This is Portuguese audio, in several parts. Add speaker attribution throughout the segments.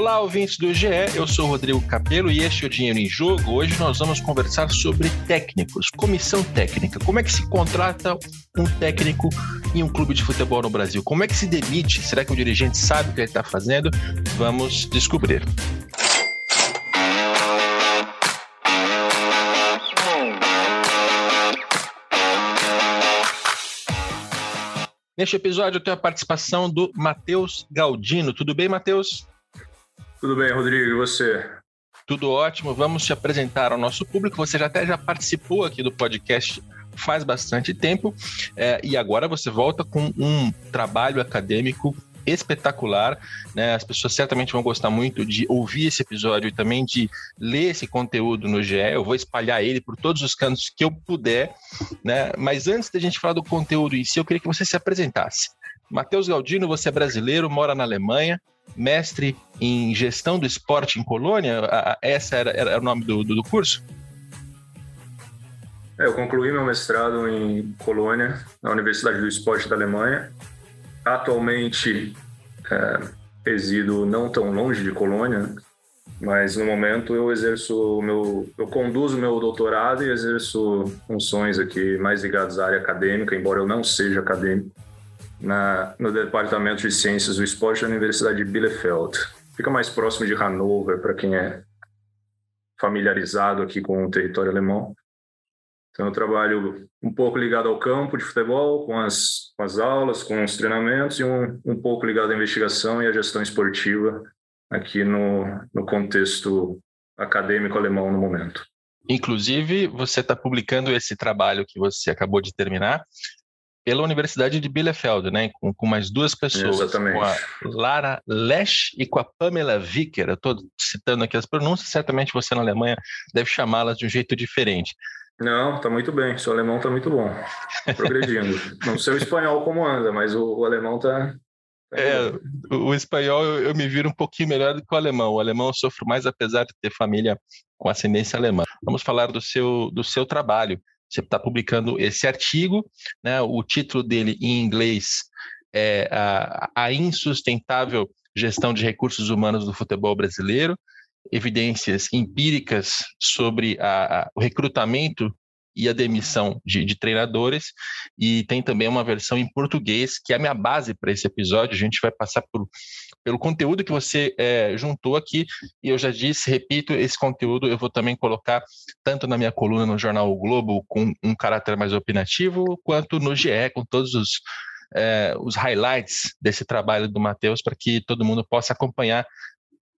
Speaker 1: Olá, ouvintes do GE, eu sou Rodrigo Capello e este é o Dinheiro em Jogo. Hoje nós vamos conversar sobre técnicos, comissão técnica. Como é que se contrata um técnico em um clube de futebol no Brasil? Como é que se demite? Será que o dirigente sabe o que ele está fazendo? Vamos descobrir. Neste episódio eu tenho a participação do Matheus Galdino. Tudo bem, Matheus?
Speaker 2: Tudo bem, Rodrigo, e você?
Speaker 1: Tudo ótimo. Vamos te apresentar ao nosso público. Você já até já participou aqui do podcast faz bastante tempo é, e agora você volta com um trabalho acadêmico espetacular, né? As pessoas certamente vão gostar muito de ouvir esse episódio e também de ler esse conteúdo no GE. Eu vou espalhar ele por todos os cantos que eu puder, né? Mas antes da gente falar do conteúdo em si, eu queria que você se apresentasse. Matheus Galdino, você é brasileiro, mora na Alemanha, mestre em gestão do esporte em Colônia? Essa era, era o nome do, do, do curso?
Speaker 2: É, eu concluí meu mestrado em Colônia, na Universidade do Esporte da Alemanha. Atualmente é, resido não tão longe de Colônia, mas no momento eu exerço o meu, eu conduzo meu doutorado e exerço funções aqui mais ligadas à área acadêmica, embora eu não seja acadêmico na, no Departamento de Ciências do Esporte da Universidade de Bielefeld. Fica mais próximo de Hannover, para quem é familiarizado aqui com o território alemão. Então, eu trabalho um pouco ligado ao campo de futebol, com as, com as aulas, com os treinamentos, e um, um pouco ligado à investigação e à gestão esportiva aqui no, no contexto acadêmico alemão no momento.
Speaker 1: Inclusive, você está publicando esse trabalho que você acabou de terminar pela Universidade de Bielefeld, né? Com, com mais duas pessoas,
Speaker 2: Exatamente.
Speaker 1: com a Lara Lesch e com a Pamela Vicker. Eu estou citando aqui as pronúncias, certamente você na Alemanha deve chamá-las de um jeito diferente.
Speaker 2: Não, está muito bem. Seu alemão está muito bom. Progredindo. Não sei o espanhol como anda, mas o, o alemão está.
Speaker 1: Tá é, o, o espanhol eu, eu, me viro um pouquinho melhor do que o alemão. O alemão eu sofro mais, apesar de ter família com ascendência alemã. Vamos falar do seu, do seu trabalho. Você está publicando esse artigo, né? O título dele em inglês é a, a insustentável gestão de recursos humanos do futebol brasileiro, evidências empíricas sobre a, a, o recrutamento e a demissão de, de, treinadores, e tem também uma versão em português, que é a minha base para esse episódio. A gente vai passar por, pelo conteúdo que você é, juntou aqui, e eu já disse, repito, esse conteúdo eu vou também colocar tanto na minha coluna no jornal o Globo, com um caráter mais opinativo, quanto no GE, com todos os, é, os highlights desse trabalho do Matheus, para que todo mundo possa acompanhar.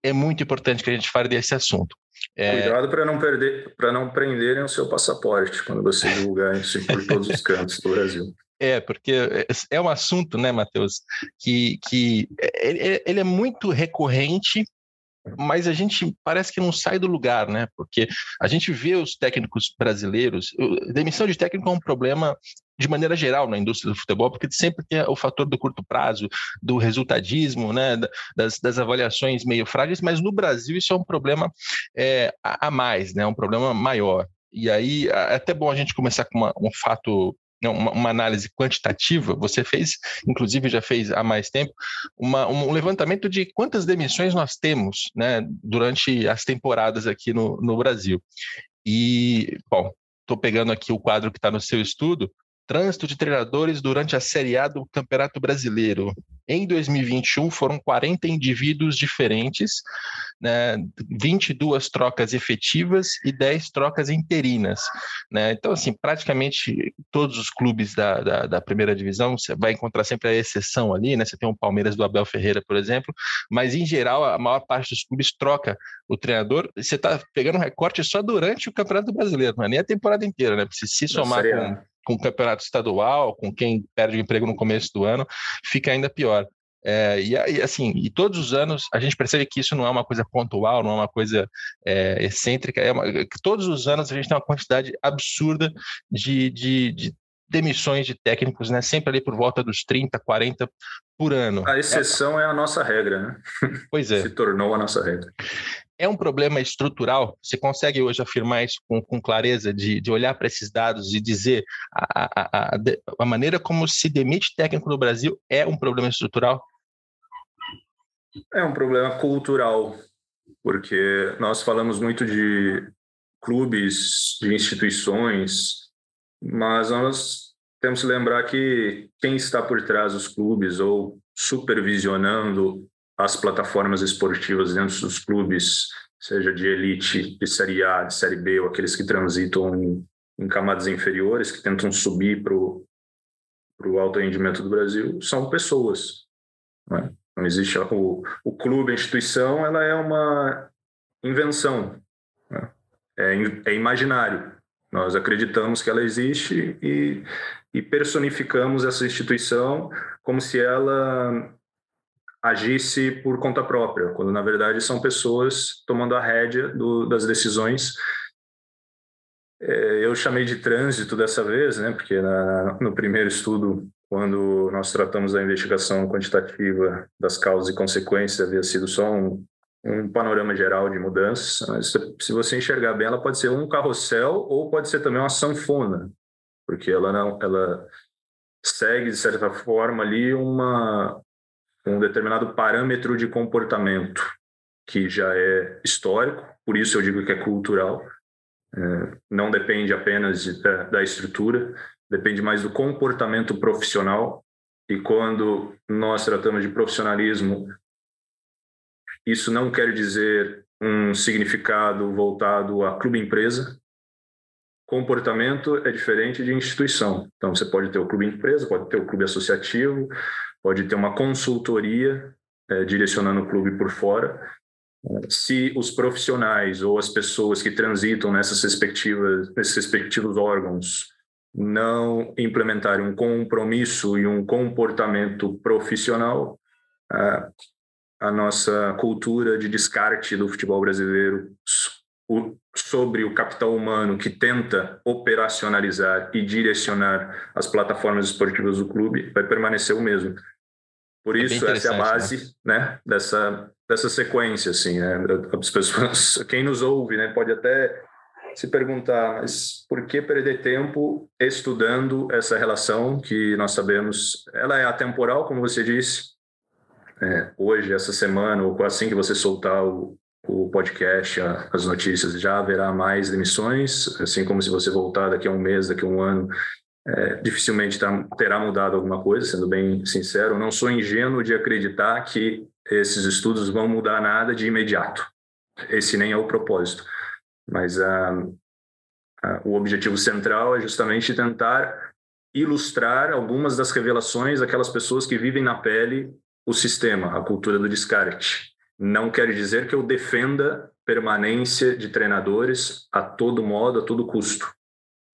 Speaker 1: É muito importante que a gente fale desse assunto.
Speaker 2: É... Cuidado para não perder, para não prenderem o seu passaporte quando você divulgar isso por todos os cantos do Brasil.
Speaker 1: É, porque é um assunto, né, Matheus, que, que ele é muito recorrente mas a gente parece que não sai do lugar, né? Porque a gente vê os técnicos brasileiros, demissão de técnico é um problema de maneira geral na indústria do futebol, porque sempre tem o fator do curto prazo, do resultadismo, né, das, das avaliações meio frágeis, mas no Brasil isso é um problema é, a mais, né, um problema maior. E aí é até bom a gente começar com uma, um fato uma, uma, análise quantitativa, você fez, inclusive já fez há mais tempo, uma, um levantamento de quantas demissões nós temos né, durante as temporadas aqui no, no Brasil. E, bom, estou pegando aqui o quadro que está no seu estudo, Trânsito de treinadores durante a Série A do Campeonato Brasileiro. Em 2021, foram 40 indivíduos diferentes, né, 22 trocas efetivas e 10 trocas interinas. Né? Então, assim, praticamente todos os clubes da, da, da, primeira divisão, você vai encontrar sempre a exceção ali, né? Você tem o Palmeiras do Abel Ferreira, por exemplo, mas em geral, a maior parte dos clubes troca o treinador. Você está pegando um recorte só durante o Campeonato Brasileiro, não é nem a temporada inteira, né? Se, se somar com com o campeonato estadual, com quem perde o emprego no começo do ano, fica ainda pior. É, e, assim, e todos os anos a gente percebe que isso não é uma coisa pontual, não é uma coisa é, excêntrica, é uma, todos os anos a gente tem uma quantidade absurda de, de, de demissões de técnicos, né? Sempre ali por volta dos 30, 40 por ano.
Speaker 2: A exceção é, é a nossa regra, né?
Speaker 1: Pois é.
Speaker 2: Se tornou a nossa regra.
Speaker 1: É um problema estrutural? Você consegue hoje afirmar isso com, com clareza, de, de olhar para esses dados e dizer a, a, a, a maneira como se demite técnico no Brasil é um problema estrutural?
Speaker 2: É um problema cultural, porque nós falamos muito de clubes, de instituições, mas nós temos que lembrar que quem está por trás dos clubes ou supervisionando as plataformas esportivas dentro dos clubes, seja de elite, de Série A, de Série B, ou aqueles que transitam em, em camadas inferiores, que tentam subir para o alto rendimento do Brasil, são pessoas. Né? Não existe o, o clube, a instituição, ela é uma invenção, né? é, é imaginário. Nós acreditamos que ela existe e, e personificamos essa instituição como se ela agisse por conta própria, quando na verdade são pessoas tomando a rédea do, das decisões. É, eu chamei de trânsito dessa vez, né, porque na, no primeiro estudo quando nós tratamos da investigação quantitativa das causas e consequências, havia sido só um, um panorama geral de mudanças. Mas, se você enxergar bem, ela pode ser um carrossel ou pode ser também uma sanfona, porque ela não, ela segue de certa forma ali uma um determinado parâmetro de comportamento que já é histórico, por isso eu digo que é cultural. É, não depende apenas de, da, da estrutura, depende mais do comportamento profissional. E quando nós tratamos de profissionalismo, isso não quer dizer um significado voltado a clube-empresa. Comportamento é diferente de instituição. Então, você pode ter o clube-empresa, pode ter o clube associativo, pode ter uma consultoria é, direcionando o clube por fora. Se os profissionais ou as pessoas que transitam nessas respectivas, nesses respectivos órgãos não implementarem um compromisso e um comportamento profissional, a, a nossa cultura de descarte do futebol brasileiro sobre o capital humano que tenta operacionalizar e direcionar as plataformas esportivas do clube vai permanecer o mesmo. Por é isso, essa é a né? base né? né? dessa, dessa sequência. Assim, né? As pessoas, quem nos ouve né, pode até se perguntar, mas por que perder tempo estudando essa relação que nós sabemos, ela é atemporal, como você disse, é, hoje, essa semana, ou assim que você soltar o, o podcast, a, as notícias, já haverá mais demissões, assim como se você voltar daqui a um mês, daqui a um ano, é, dificilmente tá, terá mudado alguma coisa, sendo bem sincero. Não sou ingênuo de acreditar que esses estudos vão mudar nada de imediato. Esse nem é o propósito. Mas a, a, o objetivo central é justamente tentar ilustrar algumas das revelações daquelas pessoas que vivem na pele o sistema, a cultura do descarte. Não quer dizer que eu defenda permanência de treinadores a todo modo, a todo custo.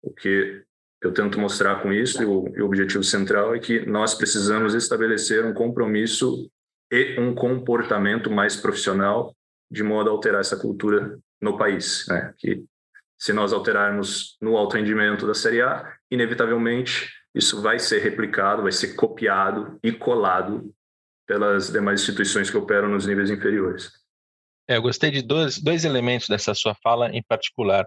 Speaker 2: O que eu tento mostrar com isso, e o, e o objetivo central é que nós precisamos estabelecer um compromisso e um comportamento mais profissional de modo a alterar essa cultura no país, né? Que se nós alterarmos no alto rendimento da Série A, inevitavelmente isso vai ser replicado, vai ser copiado e colado pelas demais instituições que operam nos níveis inferiores.
Speaker 1: É, eu gostei de dois, dois elementos dessa sua fala em particular.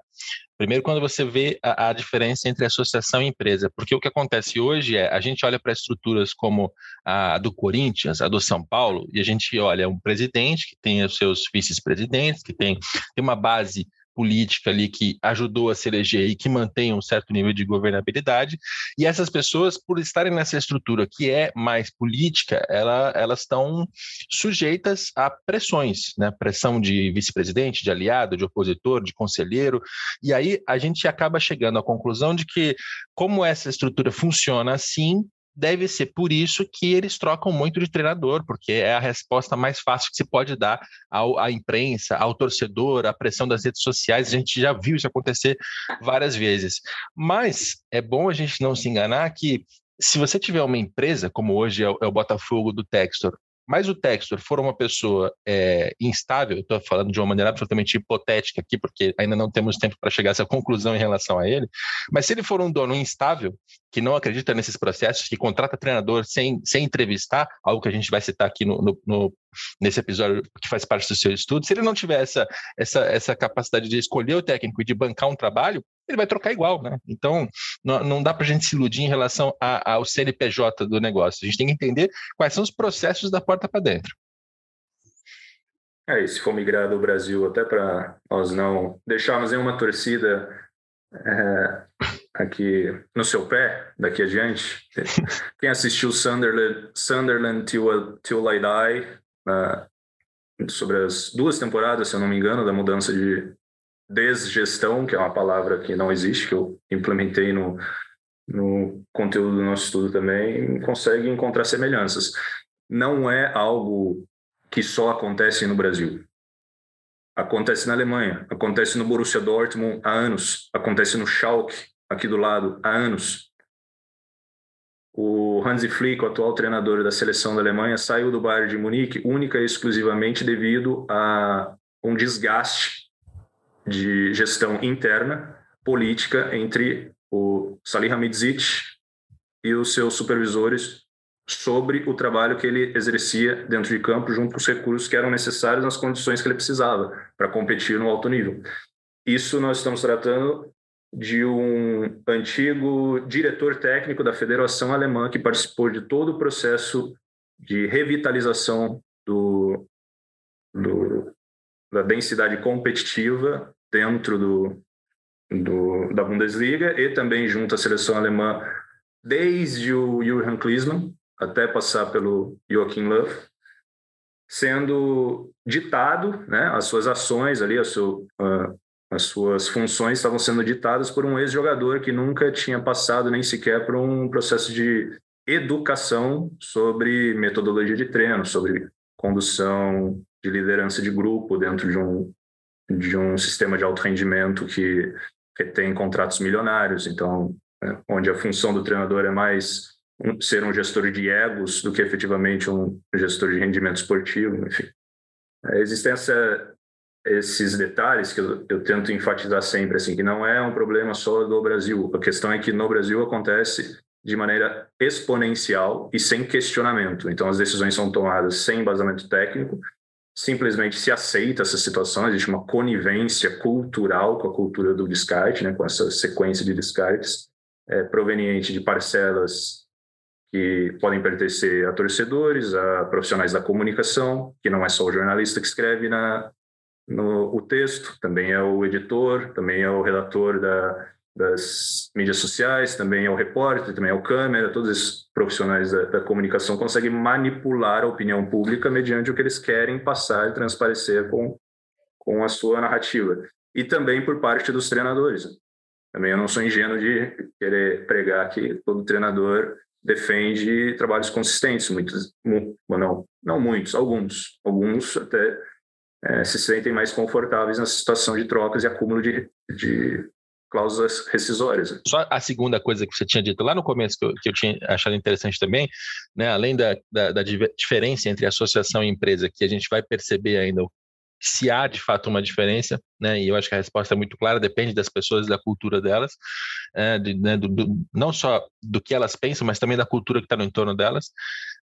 Speaker 1: Primeiro, quando você vê a, a, diferença entre associação e empresa, porque o que acontece hoje é a gente olha para estruturas como a do Corinthians, a do São Paulo, e a gente olha um presidente que tem os seus vice-presidentes, que tem, tem uma base política ali que ajudou a se eleger e que mantém um certo nível de governabilidade. E essas pessoas, por estarem nessa estrutura que é mais política, ela, elas estão sujeitas a pressões, né? Pressão de vice-presidente, de aliado, de opositor, de conselheiro. E aí a gente acaba chegando à conclusão de que, como essa estrutura funciona assim, deve ser por isso que eles trocam muito de treinador, porque é a resposta mais fácil que se pode dar ao, à imprensa, ao torcedor, à pressão das redes sociais. A gente já viu isso acontecer várias vezes. Mas é bom a gente não se enganar que se você tiver uma empresa, como hoje é o, é Botafogo do Textor, mas o Textor for uma pessoa é, instável, estou falando de uma maneira absolutamente hipotética aqui, porque ainda não temos tempo para chegar a essa conclusão em relação a ele, mas se ele for um dono instável, que não acredita nesses processos, que contrata treinador sem, sem entrevistar, algo que a gente vai citar aqui no, no, no nesse episódio que faz parte do seu estudo, se ele não tiver essa, essa, essa capacidade de escolher o técnico e de bancar um trabalho, ele vai trocar igual, né? Então, não, não dá para a gente se iludir em relação a, ao CNPJ do negócio. A gente tem que entender quais são os processos da porta para dentro.
Speaker 2: É, e se for migrar do Brasil, até para nós não deixarmos nenhuma torcida é, aqui no seu pé, daqui adiante. Quem assistiu Sunderland, Sunderland Till, Till I Die, uh, sobre as duas temporadas, se eu não me engano, da mudança de desgestão, que é uma palavra que não existe, que eu implementei no, no conteúdo do nosso estudo também, consegue encontrar semelhanças. Não é algo que só acontece no Brasil. Acontece na Alemanha, acontece no Borussia Dortmund há anos, acontece no Schalke, aqui do lado, há anos. O Hansi Flick, o atual treinador da seleção da Alemanha, saiu do Bayern de Munique única e exclusivamente devido a um desgaste de gestão interna, política, entre o Salih Hamidzic e os seus supervisores sobre o trabalho que ele exercia dentro de campo junto com os recursos que eram necessários nas condições que ele precisava para competir no alto nível. Isso nós estamos tratando de um antigo diretor técnico da Federação Alemã que participou de todo o processo de revitalização do, do da densidade competitiva dentro do, do, da Bundesliga e também junto à seleção alemã desde o Jürgen Klinsmann até passar pelo Joachim Löw, sendo ditado, né, as suas ações ali, sua, uh, as suas funções estavam sendo ditadas por um ex-jogador que nunca tinha passado nem sequer por um processo de educação sobre metodologia de treino, sobre condução de liderança de grupo dentro de um de um sistema de alto rendimento que, que tem contratos milionários, então né, onde a função do treinador é mais ser um gestor de egos do que efetivamente um gestor de rendimento esportivo, enfim. É, existem esses detalhes que eu, eu, tento enfatizar sempre, assim, que não é um problema só do Brasil. A questão é que no Brasil acontece de maneira exponencial e sem questionamento. Então, as decisões são tomadas sem embasamento técnico, simplesmente se aceita essa situação, existe uma conivência cultural com a cultura do descarte, né, com essa sequência de descartes, é, proveniente de parcelas que podem pertencer a torcedores, a profissionais da comunicação, que não é só o jornalista que escreve na, no o texto, também é o editor, também é o redator da, das mídias sociais, também é o repórter, também é o câmera, todos esses profissionais da, da, comunicação conseguem manipular a opinião pública mediante o que eles querem passar e transparecer com, com a sua narrativa. E também por parte dos treinadores. Também eu não sou ingênuo de querer pregar que todo treinador defende trabalhos consistentes, muitos, não, não muitos, alguns, alguns até é, se sentem mais confortáveis na situação de trocas e acúmulo de, de cláusulas rescisórias.
Speaker 1: Só a segunda coisa que você tinha dito lá no começo, que eu, que eu tinha achado interessante também, né, além da, da, da, diferença entre associação e empresa, que a gente vai perceber ainda se há de fato uma diferença, né? E eu acho que a resposta é muito clara, depende das pessoas, da cultura delas, é, de, né, do, do, não só do que elas pensam, mas também da cultura que está no entorno delas.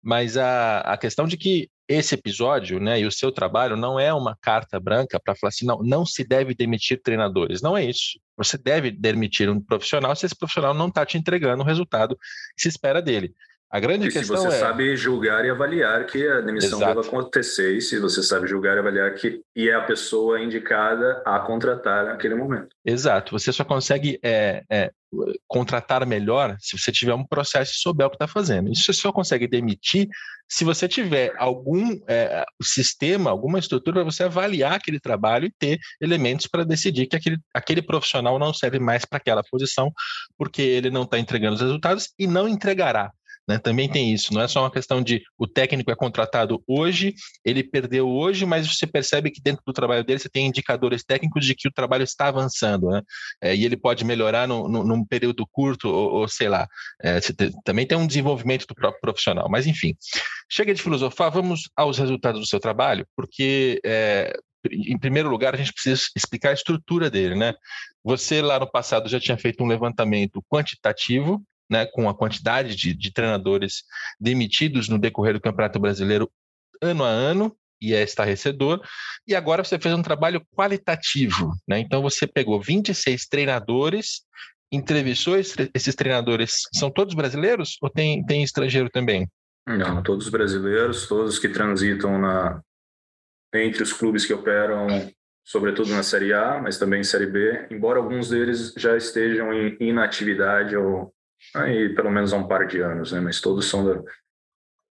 Speaker 1: Mas a, a questão de que esse episódio, né, e o seu trabalho não é uma carta branca para falar assim, não, não se deve demitir treinadores. Não é isso. Você deve demitir um profissional se esse profissional não está te entregando o resultado que se espera dele. A grande e questão
Speaker 2: se você
Speaker 1: é...
Speaker 2: sabe julgar e avaliar que a demissão Exato. deva acontecer, e se você sabe julgar e avaliar que e é a pessoa indicada a contratar naquele momento.
Speaker 1: Exato. Você só consegue é, é, contratar melhor se você tiver um processo e souber o que está fazendo. Isso você só consegue demitir se você tiver algum é, sistema, alguma estrutura para você avaliar aquele trabalho e ter elementos para decidir que aquele, aquele profissional não serve mais para aquela posição, porque ele não está entregando os resultados e não entregará né? Também tem isso. Não é só uma questão de o técnico é contratado hoje, ele perdeu hoje, mas você percebe que dentro do trabalho dele você tem indicadores técnicos de que o trabalho está avançando, né? É, e ele pode melhorar no, no, num período curto, ou, ou sei lá. É, também tem um desenvolvimento do próprio profissional. Mas, enfim, chega de filosofar, vamos aos resultados do seu trabalho, porque é, em primeiro lugar, a gente precisa explicar a estrutura dele, né? Você lá no passado já tinha feito um levantamento quantitativo, né, com a quantidade de, de treinadores demitidos no decorrer do Campeonato Brasileiro ano a ano, e é estarrecedor. E agora você fez um trabalho qualitativo, né? Então você pegou 26 treinadores, entrevistou esses treinadores. São todos brasileiros ou tem, tem estrangeiro também?
Speaker 2: Não, todos brasileiros, todos que transitam na, entre os clubes que operam, sobretudo na Série A, mas também Série B, embora alguns deles já estejam em inatividade ou aí pelo menos há um par de anos, né? Mas todos são da,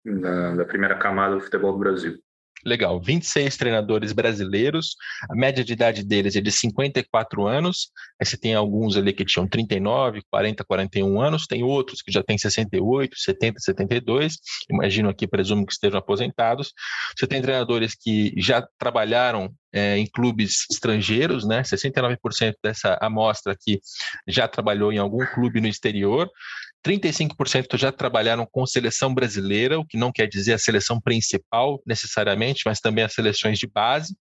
Speaker 2: da, da primeira camada do futebol do Brasil.
Speaker 1: Legal, 26 treinadores brasileiros, a média de idade deles é de 54 anos, aí você tem alguns ali que tinham 39, 40, 41 anos, tem outros que já têm 68, 70, 72, imagino aqui, presumo que estejam aposentados. Você tem treinadores que já trabalharam é, em clubes estrangeiros, né? 69% dessa amostra aqui já trabalhou em algum clube no exterior. 35% já trabalharam com seleção brasileira, o que não quer dizer a seleção principal necessariamente, mas também as seleções de base,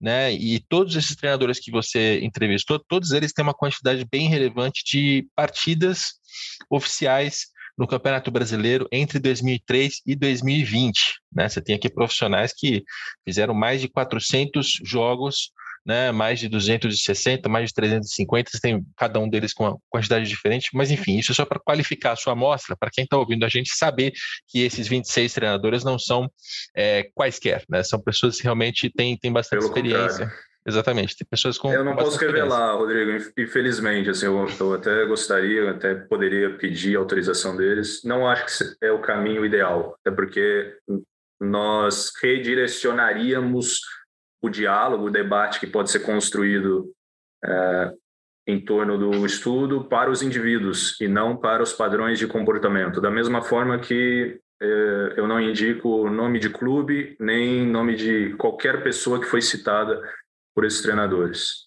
Speaker 1: né? E todos esses treinadores que você entrevistou, todos eles têm uma quantidade bem relevante de partidas oficiais no Campeonato Brasileiro entre 2003 e 2020. Né? Você tem aqui profissionais que fizeram mais de 400 jogos né, mais de 260, mais de 350, você tem cada um deles com uma quantidade diferente, mas enfim, isso é só para qualificar a sua amostra, para quem está ouvindo a gente saber que esses 26 treinadores não são é, quaisquer, né, são pessoas que realmente têm, têm bastante Pelo experiência. Contrário. Exatamente, tem pessoas com.
Speaker 2: Eu não posso revelar, Rodrigo, infelizmente. Assim, eu, eu, até gostaria, até poderia pedir autorização deles. Não acho que é o caminho ideal, até porque nós redirecionaríamos o diálogo, o debate que pode ser construído é, em torno do estudo para os indivíduos e não para os padrões de comportamento. Da mesma forma que é, eu não indico nome de clube nem nome de qualquer pessoa que foi citada por esses treinadores.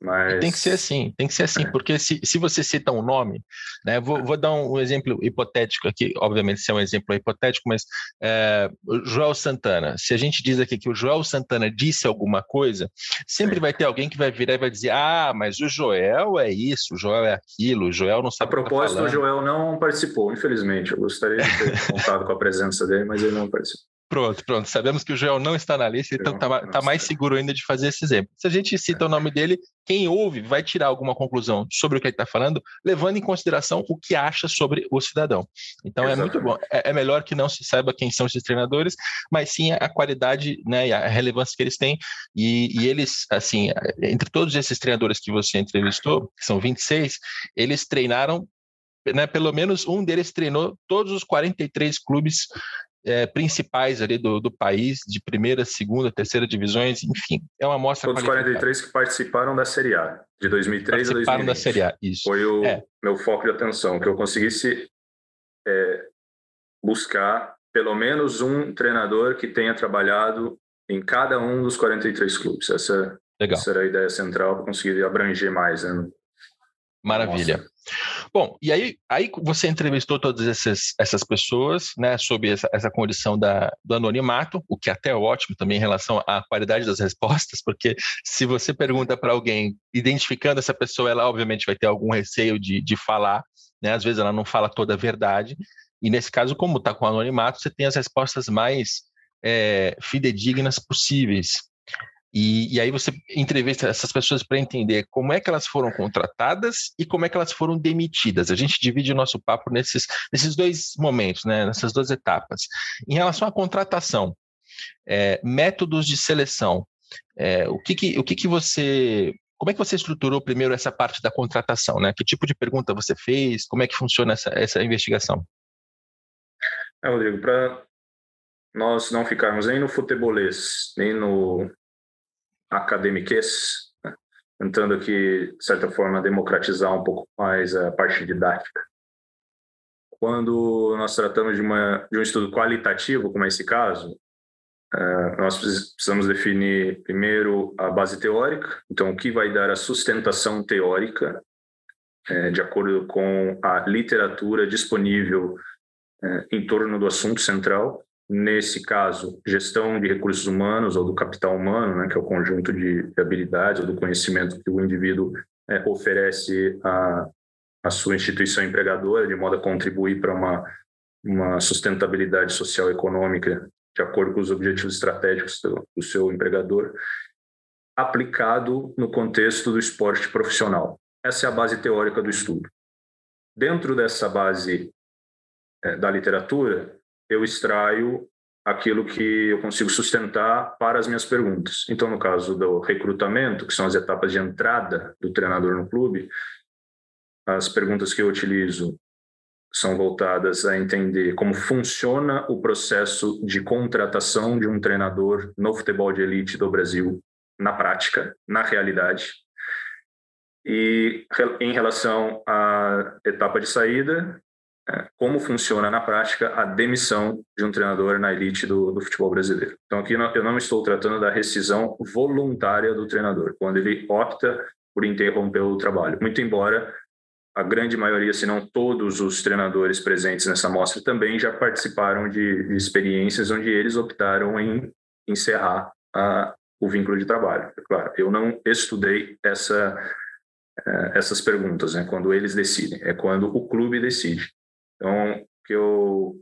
Speaker 1: Mas... Tem que ser assim, tem que ser assim, é. porque se, se você cita um nome, né, vou, vou dar um, um, exemplo hipotético aqui, obviamente se é um exemplo hipotético, mas é, Joel Santana, se a gente diz aqui que o Joel Santana disse alguma coisa, sempre vai ter alguém que vai virar e vai dizer, ah, mas o Joel é isso, o Joel é aquilo, o Joel não sabe
Speaker 2: A tá propósito, o, o Joel não participou, infelizmente, eu gostaria de ter contado com a presença dele, mas ele não participou.
Speaker 1: Pronto, pronto. Sabemos que o Joel não está na lista, então está tá mais seguro ainda de fazer esse exemplo. Se a gente cita o nome dele, quem ouve vai tirar alguma conclusão sobre o que ele está falando, levando em consideração o que acha sobre o cidadão. Então Exatamente. é muito bom. É, é, melhor que não se saiba quem são esses treinadores, mas sim a qualidade né, e a relevância que eles têm. E, e eles, assim, entre todos esses treinadores que você entrevistou, que são 26, eles treinaram né, pelo menos um deles treinou todos os 43 clubes é, principais ali do, do país, de primeira, segunda, terceira divisões, enfim, é uma amostra
Speaker 2: Todos os 43 que participaram da Série A, de 2003 a 2020. Participaram da Série A, isso. Foi o é. meu foco de atenção, que eu conseguisse é, buscar pelo menos um treinador que tenha trabalhado em cada um dos 43 clubes. Essa, essa era a ideia central para conseguir abranger mais. Né?
Speaker 1: Maravilha. Nossa. Bom, e aí, aí você entrevistou todas essas, essas pessoas, né, sobre essa, essa condição da, do anonimato, o que até é ótimo também em relação à qualidade das respostas, porque se você pergunta para alguém, identificando essa pessoa, ela obviamente vai ter algum receio de, de falar, né, às vezes ela não fala toda a verdade, e nesse caso, como está com anonimato, você tem as respostas mais é, fidedignas possíveis. E, e, aí você entrevista essas pessoas para entender como é que elas foram contratadas e como é que elas foram demitidas. A gente divide o nosso papo nesses, nesses dois momentos, né? nessas duas etapas. Em relação à contratação, é, métodos de seleção, é, o, que, que, o que, que você. Como é que você estruturou primeiro essa parte da contratação? Né? Que tipo de pergunta você fez? Como é que funciona essa, essa investigação?
Speaker 2: É, Rodrigo, para nós não ficarmos nem no futebolês, nem no academiques, né? tentando aqui, de certa forma, democratizar um pouco mais a parte didática. quando nós tratamos de, uma, de um estudo qualitativo, como é esse caso, é, nós precisamos definir primeiro a base teórica, então o que vai dar a sustentação teórica, é, de acordo com a literatura disponível é, em torno do assunto central. Nesse caso, gestão de recursos humanos ou do capital humano, né, que é o conjunto de habilidades ou do conhecimento que o indivíduo oferece a, a sua instituição empregadora, de modo a contribuir para uma, uma sustentabilidade social e econômica de acordo com os objetivos estratégicos do, do seu empregador, aplicado no contexto do esporte profissional. Essa é a base teórica do estudo. Dentro dessa base é, da literatura, eu extraio aquilo que eu consigo sustentar para as minhas perguntas. Então, no caso do recrutamento, que são as etapas de entrada do treinador no clube, as perguntas que eu utilizo são voltadas a entender como funciona o processo de contratação de um treinador no futebol de elite do Brasil na prática, na realidade. E em relação à etapa de saída, como funciona na prática a demissão de um treinador na elite do, do futebol brasileiro. Então, aqui eu não estou tratando da rescisão voluntária do treinador, quando ele opta por interromper o trabalho. Muito embora a grande maioria, se não todos os treinadores presentes nessa mostra também já participaram de, de experiências onde eles optaram em encerrar a, o vínculo de trabalho. É claro, eu não estudei essa, eh, essas perguntas, né, quando eles decidem, é quando o clube decide. Então, o que eu,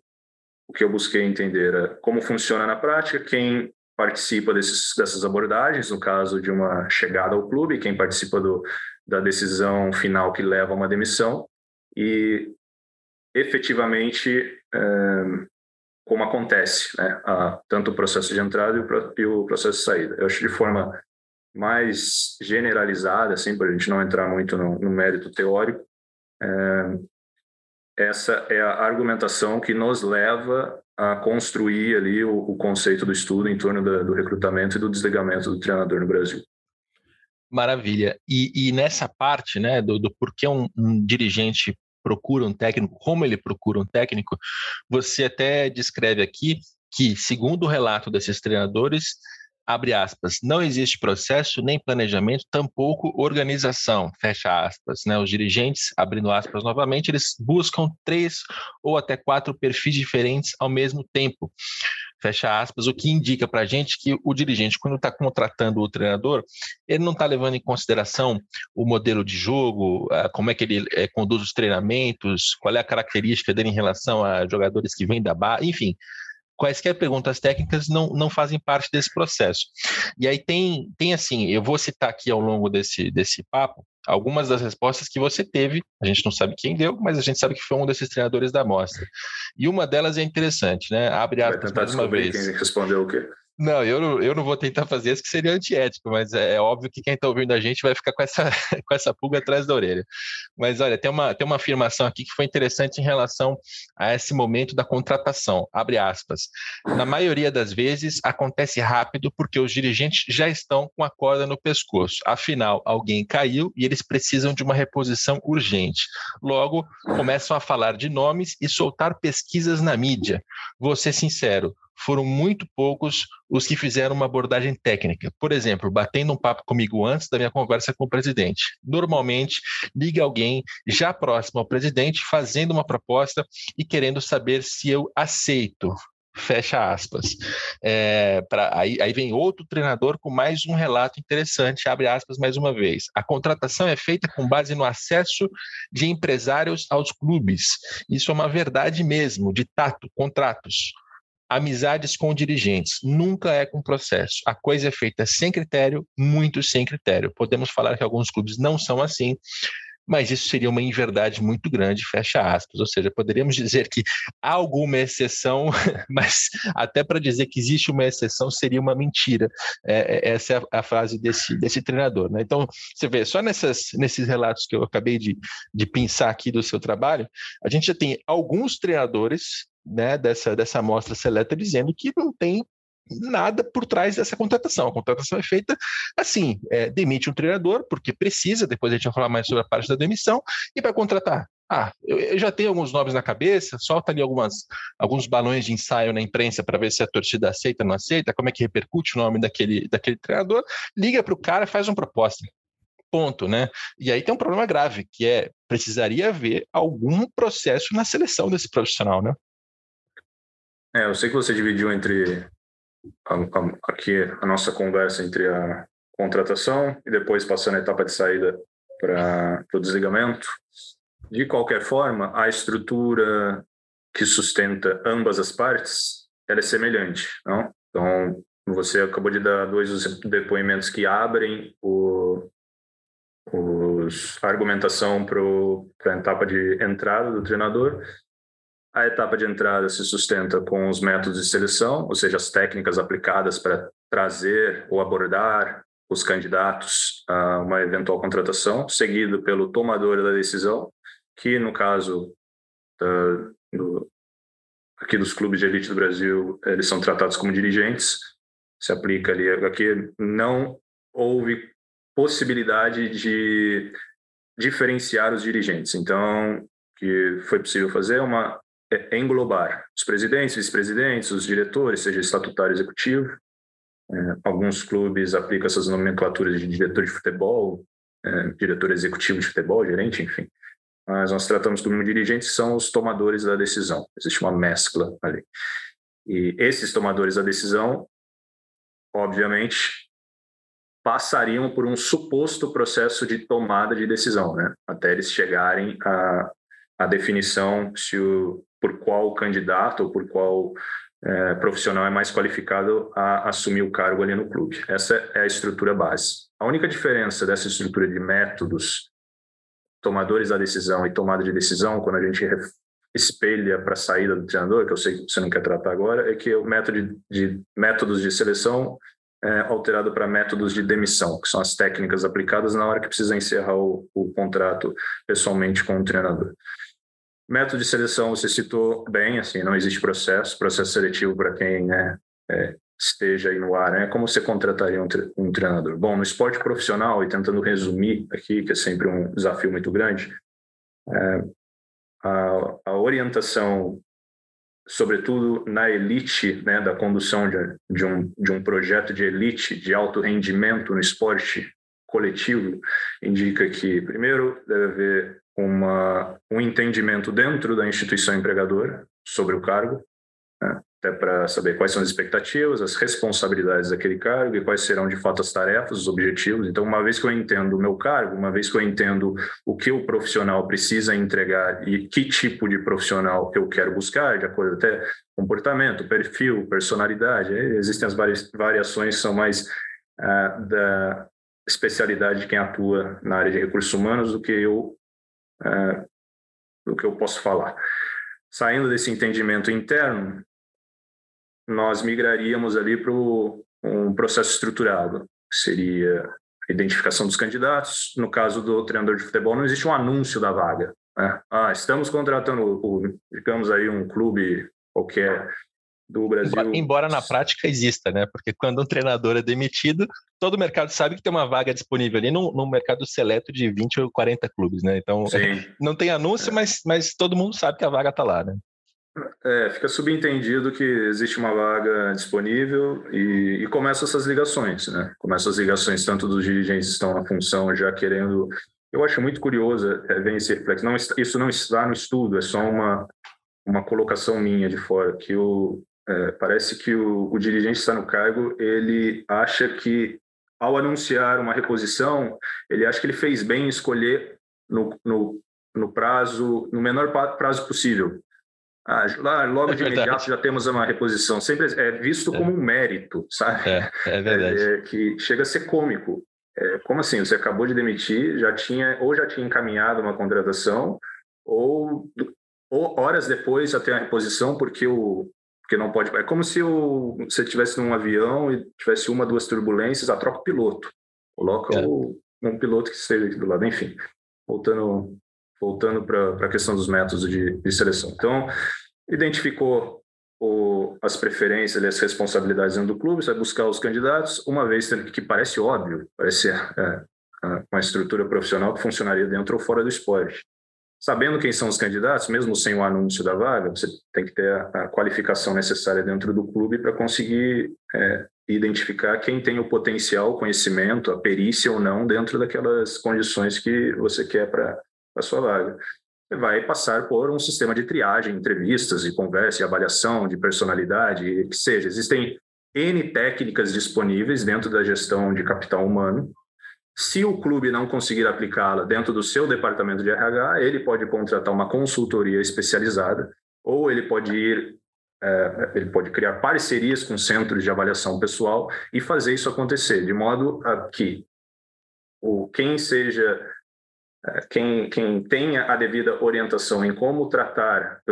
Speaker 2: o que eu busquei entender é como funciona na prática, quem participa desses, dessas abordagens, no caso de uma chegada ao clube, quem participa do, da decisão final que leva a uma demissão e efetivamente é, como acontece, né, a, tanto o processo de entrada e o, e o, processo de saída. Eu acho de forma mais generalizada, assim, para a gente não entrar muito no, no mérito teórico, é, essa é a argumentação que nos leva a construir ali o, o conceito do estudo em torno do, do recrutamento e do desligamento do treinador no Brasil.
Speaker 1: Maravilha. E, e nessa parte, né, do, do porquê um, um dirigente procura um técnico, como ele procura um técnico, você até descreve aqui que, segundo o relato desses treinadores, abre aspas, não existe processo nem planejamento, tampouco organização, fecha aspas. Né? Os dirigentes, abrindo aspas novamente, eles buscam três ou até quatro perfis diferentes ao mesmo tempo fecha aspas, o que indica para a gente que o dirigente, quando está contratando o treinador, ele não está levando em consideração o modelo de jogo, como é que ele é, conduz os treinamentos, qual é a característica dele em relação a jogadores que vêm da base, enfim, quaisquer perguntas técnicas não, não fazem parte desse processo. E aí tem, tem assim, eu vou citar aqui ao longo desse, desse papo algumas das respostas que você teve, a gente não sabe quem deu, mas a gente sabe que foi um desses treinadores da amostra. E uma delas é interessante, né? Abre aspas mais uma vez.
Speaker 2: Quem respondeu o quê?
Speaker 1: Não, eu não, eu não vou tentar fazer isso, que seria antiético, mas é, é óbvio que quem está ouvindo a gente vai ficar com essa, com essa pulga atrás da orelha. Mas olha, tem uma, tem uma afirmação aqui que foi interessante em relação a esse momento da contratação. Abre aspas. Na maioria das vezes acontece rápido porque os dirigentes já estão com a corda no pescoço. Afinal, alguém caiu e eles precisam de uma reposição urgente. Logo, começam a falar de nomes e soltar pesquisas na mídia. Vou ser sincero, foram muito poucos os que fizeram uma abordagem técnica. Por exemplo, batendo um papo comigo antes da minha conversa com o presidente. Normalmente, liga alguém já próximo ao presidente, fazendo uma proposta e querendo saber se eu aceito. Fecha aspas. É, pra, aí, aí vem outro treinador com mais um relato interessante, abre aspas mais uma vez. A contratação é feita com base no acesso de empresários aos clubes. Isso é uma verdade mesmo, de tato, contratos amizades com dirigentes. Nunca é com processo. A coisa é feita sem critério, muito sem critério. Podemos falar que alguns clubes não são assim, mas isso seria uma inverdade muito grande, fecha aspas. Ou seja, poderíamos dizer que há alguma exceção, mas até para dizer que existe uma exceção seria uma mentira. É, é essa é a, a, frase desse, desse treinador. Né? Então, você vê, só nessas, nesses relatos que eu acabei de, de pensar aqui do seu trabalho, a gente já tem alguns treinadores né, dessa, dessa amostra seleta dizendo que não tem nada por trás dessa contratação. A contratação é feita assim: é, demite um treinador, porque precisa, depois a gente vai falar mais sobre a parte da demissão, e vai contratar. ah, eu, eu, já tenho alguns nomes na cabeça, solta ali algumas, alguns balões de ensaio na imprensa para ver se a torcida aceita ou não aceita, como é que repercute o nome daquele, daquele treinador, liga para o cara faz uma proposta. Ponto, né? E aí tem um problema grave, que é precisaria haver algum processo na seleção desse profissional, né?
Speaker 2: É, eu sei que você dividiu entre a, a, aqui a nossa conversa entre a contratação e depois passando a etapa de saída para o desligamento. De qualquer forma, a estrutura que sustenta ambas as partes ela é semelhante, não? Então, você acabou de dar dois depoimentos que abrem a argumentação para a etapa de entrada do treinador. A etapa de entrada se sustenta com os métodos de seleção, ou seja, as técnicas aplicadas para trazer ou abordar os candidatos a uma eventual contratação, seguido pelo tomador da decisão, que no caso da, do, aqui dos clubes de elite do Brasil, eles são tratados como dirigentes, se aplica ali, aqui não houve possibilidade de diferenciar os dirigentes. Então, que foi possível fazer uma é englobar os presidentes, vice-presidentes, os diretores, seja estatutário executivo, é, alguns clubes aplicam essas nomenclaturas de diretor de futebol, é, diretor executivo de futebol, gerente, enfim. Mas nós tratamos como dirigentes são os tomadores da decisão. Existe uma mescla ali. E esses tomadores da decisão, obviamente, passariam por um suposto processo de tomada de decisão, né? Até eles chegarem à, à definição se o, por qual candidato ou por qual é, profissional é mais qualificado a assumir o cargo ali no clube. Essa é a estrutura base. A única diferença dessa estrutura de métodos, tomadores da decisão e tomada de decisão, quando a gente espelha para a saída do treinador, que eu sei que você não quer tratar agora, é que o método de, de métodos de seleção é alterado para métodos de demissão, que são as técnicas aplicadas na hora que precisa encerrar o, o contrato pessoalmente com o treinador. Método de seleção você citou bem, assim, não existe processo, processo seletivo para quem né, é, esteja aí no ar, né? Como você contrataria um, um, treinador? Bom, no esporte profissional, e tentando resumir aqui, que é sempre um desafio muito grande, é, a, a, orientação, sobretudo na elite, né, da condução de, de, um, de um projeto de elite, de alto rendimento no esporte coletivo, indica que, primeiro, deve haver uma, um entendimento dentro da instituição empregadora sobre o cargo, né? até para saber quais são as expectativas, as responsabilidades daquele cargo e quais serão de fato as tarefas, os objetivos. Então, uma vez que eu entendo o meu cargo, uma vez que eu entendo o que o profissional precisa entregar e que tipo de profissional eu quero buscar, de acordo até comportamento, perfil, personalidade, existem as variações são mais uh, da especialidade de quem atua na área de recursos humanos do que eu é, do que eu posso falar. Saindo desse entendimento interno, nós migraríamos ali para um processo estruturado, que seria identificação dos candidatos. No caso do treinador de futebol, não existe um anúncio da vaga. Né? Ah, estamos contratando, digamos aí, um clube qualquer do Brasil.
Speaker 1: Embora, embora, na prática exista, né? Porque quando um treinador é demitido, todo o mercado sabe que tem uma vaga disponível ali num, num mercado seleto de 20 ou 40 clubes, né? Então, Sim. não tem anúncio, é. mas, mas todo mundo sabe que a vaga está lá, né?
Speaker 2: É, fica subentendido que existe uma vaga disponível e, e começam essas ligações, né? Começam as ligações tanto dos dirigentes que estão na função já querendo. Eu acho muito curioso é, ver esse reflexo. Não, isso não está no estudo, é só uma, uma colocação minha de fora, que o, é, parece que o, o dirigente está no cargo, ele acha que ao anunciar uma reposição, ele acha que ele fez bem em escolher no, no, no prazo, no menor prazo possível. Ah, lá, logo é de imediato já temos uma reposição. Sempre é visto é. como um mérito, sabe?
Speaker 1: É, é verdade.
Speaker 2: É, que chega a ser cômico. É, como assim? Você acabou de demitir, já tinha ou já tinha encaminhado uma contratação, ou, ou horas depois já tem a reposição porque o, porque não pode. É como se o, você estivesse num avião e tivesse uma, duas turbulências, a troca o piloto. Coloca é. o, um piloto que esteja aqui do lado. Enfim, voltando, voltando para a questão dos métodos de, de, seleção. Então, identificou o, as preferências e as responsabilidades dentro do clube, vai buscar os candidatos, uma vez que parece óbvio, parece é, é, uma estrutura profissional que funcionaria dentro ou fora do esporte. Sabendo quem são os candidatos, mesmo sem o anúncio da vaga, você tem que ter a, a qualificação necessária dentro do clube para conseguir é, identificar quem tem o potencial, conhecimento, a perícia ou não dentro daquelas condições que você quer para a sua vaga. Você vai passar por um sistema de triagem, entrevistas e conversa e avaliação de personalidade, que seja. Existem N técnicas disponíveis dentro da gestão de capital humano. Se o clube não conseguir aplicá-la dentro do seu departamento de RH, ele pode contratar uma consultoria especializada ou ele pode ir é, ele pode criar parcerias com centros de avaliação pessoal e fazer isso acontecer, de modo a que o, quem seja, é, quem, quem tenha a devida orientação em como tratar,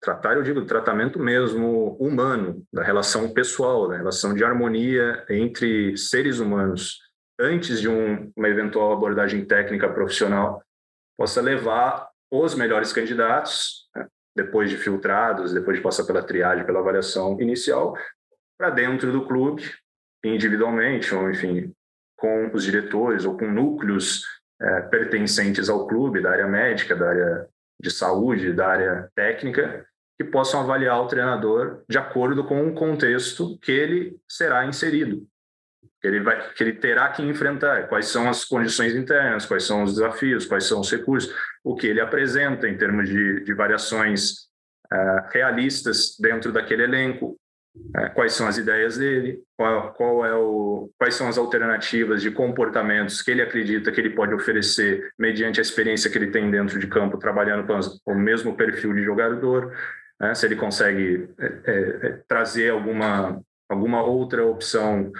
Speaker 2: tratar, eu digo, tratamento mesmo humano, da relação pessoal, da relação de harmonia entre seres humanos, antes de um, uma eventual abordagem técnica profissional, possa levar os melhores candidatos né, depois de filtrados, depois de passar pela triagem, pela avaliação inicial, para dentro do clube, individualmente, ou enfim, com os diretores ou com núcleos é, pertencentes ao clube, da área médica, da área de saúde, da área técnica, que possam avaliar o treinador de acordo com o contexto que ele será inserido, que ele, vai, que ele terá que enfrentar, quais são as condições internas, quais são os desafios, quais são os recursos, o que ele apresenta em termos de, de variações uh, realistas dentro daquele elenco, uh, quais são as ideias dele, qual, qual é o, quais são as alternativas de comportamentos que ele acredita que ele pode oferecer mediante a experiência que ele tem dentro de campo, trabalhando com, as, com o mesmo perfil de jogador, né? se ele consegue é, é, trazer alguma, alguma outra opção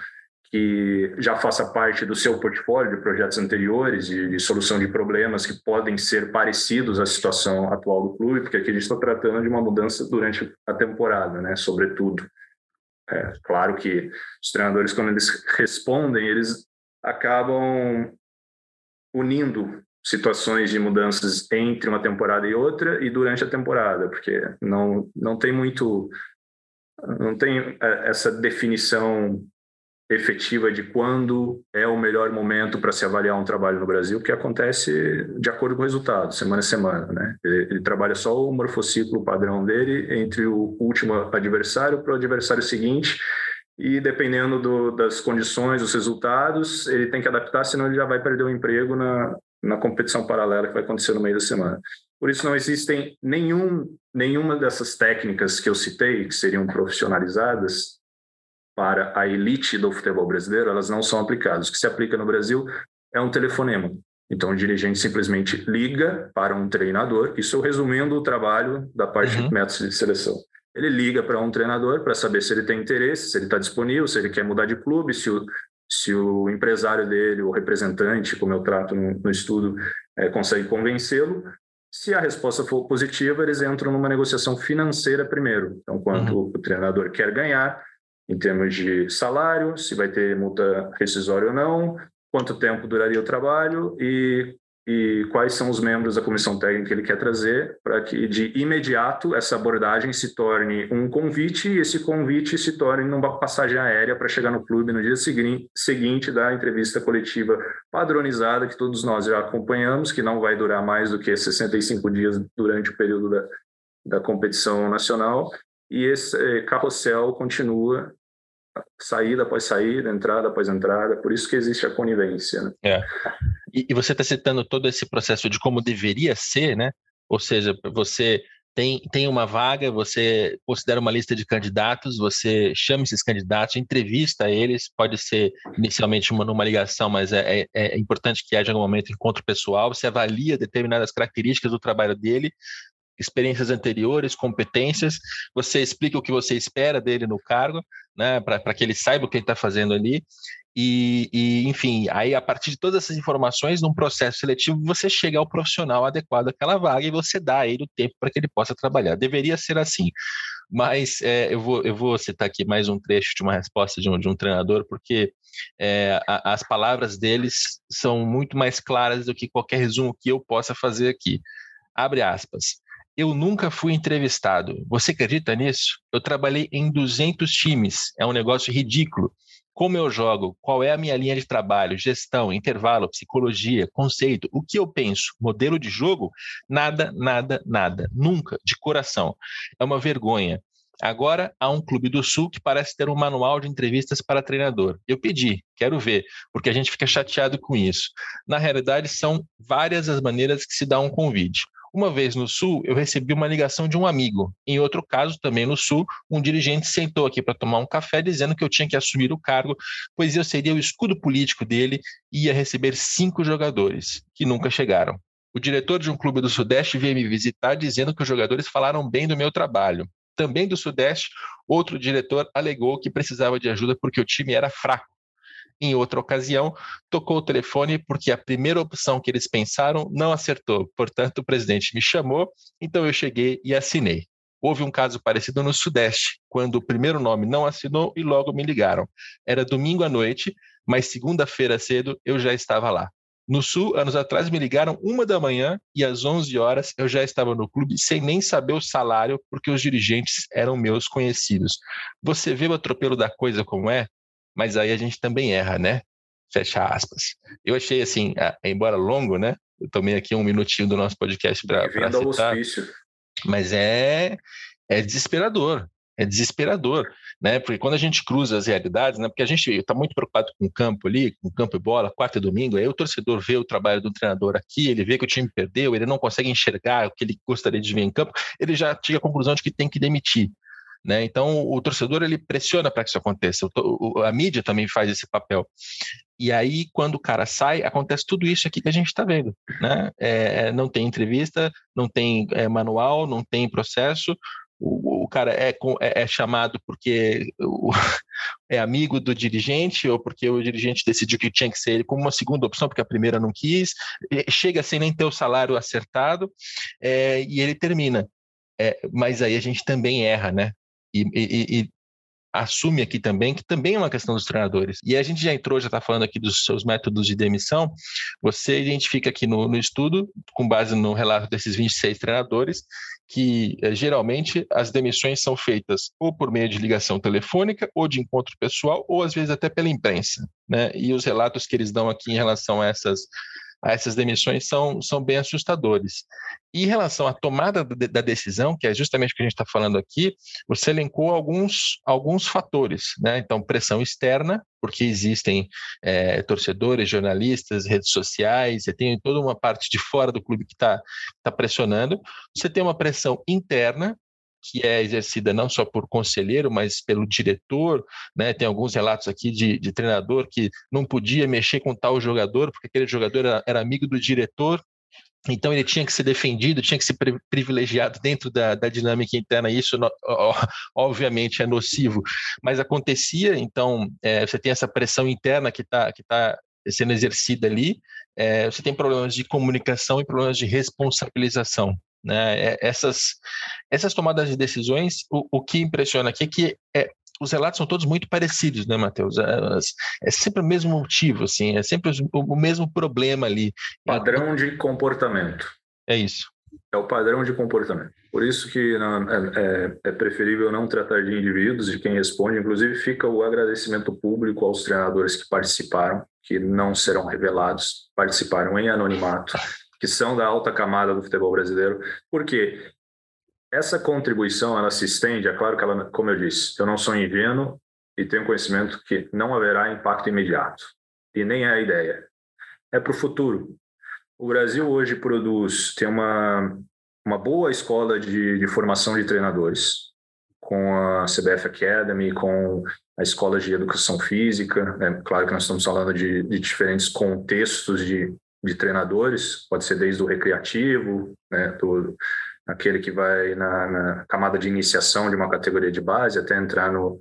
Speaker 2: que já faça parte do seu portfólio de projetos anteriores de, de, solução de problemas que podem ser parecidos à situação atual do clube, porque aqui a gente está tratando de uma mudança durante a temporada, né? Sobretudo. É, claro que os treinadores, quando eles respondem, eles acabam unindo situações de mudanças entre uma temporada e outra e durante a temporada, porque não, não tem muito não tem é, essa definição efetiva de quando é o melhor momento para se avaliar um trabalho no Brasil, que acontece de acordo com o resultado, semana a semana. Né? Ele, ele trabalha só o morfociclo padrão dele entre o último adversário para o adversário seguinte, e dependendo do, das condições, dos resultados, ele tem que adaptar, senão ele já vai perder o emprego na, na competição paralela que vai acontecer no meio da semana. Por isso não existem nenhum, nenhuma dessas técnicas que eu citei, que seriam profissionalizadas, para a elite do futebol brasileiro, elas não são aplicadas. O que se aplica no Brasil é um telefonema. Então, o dirigente simplesmente liga para um treinador, isso resumindo o trabalho da parte uhum. de métodos de seleção. Ele liga para um treinador para saber se ele tem interesse, se ele está disponível, se ele quer mudar de clube, se o, se o empresário dele, o representante, como eu trato no, no estudo, é, consegue convencê-lo. Se a resposta for positiva, eles entram numa negociação financeira primeiro. Então, quanto uhum. o treinador quer ganhar, em termos de salário, se vai ter multa rescisória ou não, quanto tempo duraria o trabalho e, e quais são os membros da comissão técnica que ele quer trazer para que de imediato essa abordagem se torne um convite e esse convite se torne uma passagem aérea para chegar no clube no dia seguinte, da entrevista coletiva padronizada que todos nós já acompanhamos, que não vai durar mais do que 65 dias durante o período da, da competição nacional e esse eh, carrossel continua saída após saída, entrada após entrada, por isso que existe a conivência. Né?
Speaker 1: É. E, e você está citando todo esse processo de como deveria ser, né? Ou seja, você tem, tem uma vaga, você considera uma lista de candidatos, você chama esses candidatos, entrevista eles, pode ser inicialmente uma, numa ligação, mas é, é, é importante que haja um momento encontro pessoal, você avalia determinadas características do trabalho dele, experiências anteriores, competências, você explica o que você espera dele no cargo, né, para que ele saiba o que ele está fazendo ali. E, e, enfim, aí a partir de todas essas informações, num processo seletivo, você chega ao profissional adequado àquela vaga e você dá a ele o tempo para que ele possa trabalhar. Deveria ser assim. Mas é, eu, vou, eu vou citar aqui mais um trecho de uma resposta de um, de um treinador, porque é, a, as palavras deles são muito mais claras do que qualquer resumo que eu possa fazer aqui. Abre aspas. Eu nunca fui entrevistado. Você acredita nisso? Eu trabalhei em 200 times. É um negócio ridículo. como eu jogo, qual é a minha linha de trabalho, gestão, intervalo, psicologia, conceito, o que eu penso, modelo de jogo, nada, nada, nada, nunca, de coração. É uma vergonha. Agora há um clube do Sul que parece ter um manual de entrevistas para treinador. Eu pedi, quero ver, porque a gente fica chateado com isso. Na realidade, são várias as maneiras que se dá um convite. Uma vez no Sul, eu recebi uma ligação de um amigo. Em outro caso, também no Sul, um dirigente sentou aqui para tomar um café dizendo que eu tinha que assumir o cargo, pois eu seria o escudo político dele e ia receber cinco jogadores, que nunca chegaram. O diretor de um clube do Sudeste veio me visitar dizendo que os jogadores falaram bem do meu trabalho. Também do Sudeste, outro diretor alegou que precisava de ajuda porque o time era fraco em outra ocasião, tocou o telefone porque a primeira opção que eles pensaram não acertou. Portanto, o presidente me chamou, então eu cheguei e assinei. Houve um caso parecido no Sudeste, quando o primeiro nome não assinou e logo me ligaram. Era domingo à noite, mas segunda-feira cedo eu já estava lá. No Sul, anos atrás, me ligaram uma da manhã e às 11 horas eu já estava no clube sem nem saber o salário, porque os dirigentes eram meus conhecidos. Você vê o atropelo da coisa como é? Mas aí a gente também erra, né? Fecha aspas. Eu achei assim, embora longo, né? Eu tomei aqui um minutinho do nosso podcast para citar. Mas é, é desesperador, é desesperador, né? Porque quando a gente cruza as realidades, né? Porque a gente está muito preocupado com o campo ali, com o campo e bola, quarta e domingo, aí o torcedor vê o trabalho do treinador aqui, ele vê que o time perdeu, ele não consegue enxergar o que ele gostaria de ver em campo, ele já chega à conclusão de que tem que demitir. Né? Então, o torcedor ele pressiona para que isso aconteça. A mídia também faz esse papel. E aí, quando o cara sai, acontece tudo isso aqui que a gente está vendo. Né? É, não tem entrevista, não tem é, manual, não tem processo. O, o cara é, é, é, chamado porque é amigo do dirigente ou porque o dirigente decidiu que tinha que ser ele como uma segunda opção, porque a primeira não quis. Chega sem nem ter o salário acertado é, e ele termina. É, mas aí a gente também erra, né? E, e, e assume aqui também que também é uma questão dos treinadores. E a gente já entrou, já está falando aqui dos seus métodos de demissão. Você identifica aqui no, no estudo, com base no relato desses 26 treinadores, que eh, geralmente as demissões são feitas ou por meio de ligação telefônica, ou de encontro pessoal, ou às vezes até pela imprensa. Né? E os relatos que eles dão aqui em relação a essas a essas demissões são, são bem assustadores. E em relação à tomada da decisão, que é justamente o que a gente está falando aqui, você elencou alguns, alguns fatores. Né? Então, pressão externa, porque existem é, torcedores, jornalistas, redes sociais, você tem toda uma parte de fora do clube que está tá pressionando. Você tem uma pressão interna, que é exercida não só por conselheiro, mas pelo diretor, né? Tem alguns relatos aqui de, de treinador que não podia mexer com tal jogador, porque aquele jogador era, era amigo do diretor, então ele tinha que ser defendido, tinha que ser privilegiado dentro da, da dinâmica interna. Isso, obviamente, é nocivo, mas acontecia. Então é, você tem essa pressão interna que está que tá sendo exercida ali. É, você tem problemas de comunicação e problemas de responsabilização. Né? É, essas, essas tomadas de decisões, o, o que impressiona aqui é que é, os relatos são todos muito parecidos, né, Matheus? É, é, sempre o mesmo motivo, assim, é sempre o, o mesmo problema ali.
Speaker 2: Padrão de comportamento.
Speaker 1: É isso.
Speaker 2: É o padrão de comportamento. Por isso que não, é, é, é, preferível não tratar de indivíduos, de quem responde. Inclusive, fica o agradecimento público aos treinadores que participaram, que não serão revelados, participaram em anonimato que são da alta camada do futebol brasileiro, porque essa contribuição ela se estende, é claro que ela, como eu disse, eu não sou ingênuo e tenho conhecimento que não haverá impacto imediato, e nem é a ideia. É para o futuro. O Brasil hoje produz, tem uma, uma boa escola de, de formação de treinadores, com a CBF Academy, com a escola de educação física. É claro que nós estamos falando de, de diferentes contextos de, de treinadores, pode ser desde o recreativo, né, do, aquele que vai na, na, camada de iniciação de uma categoria de base, até entrar no,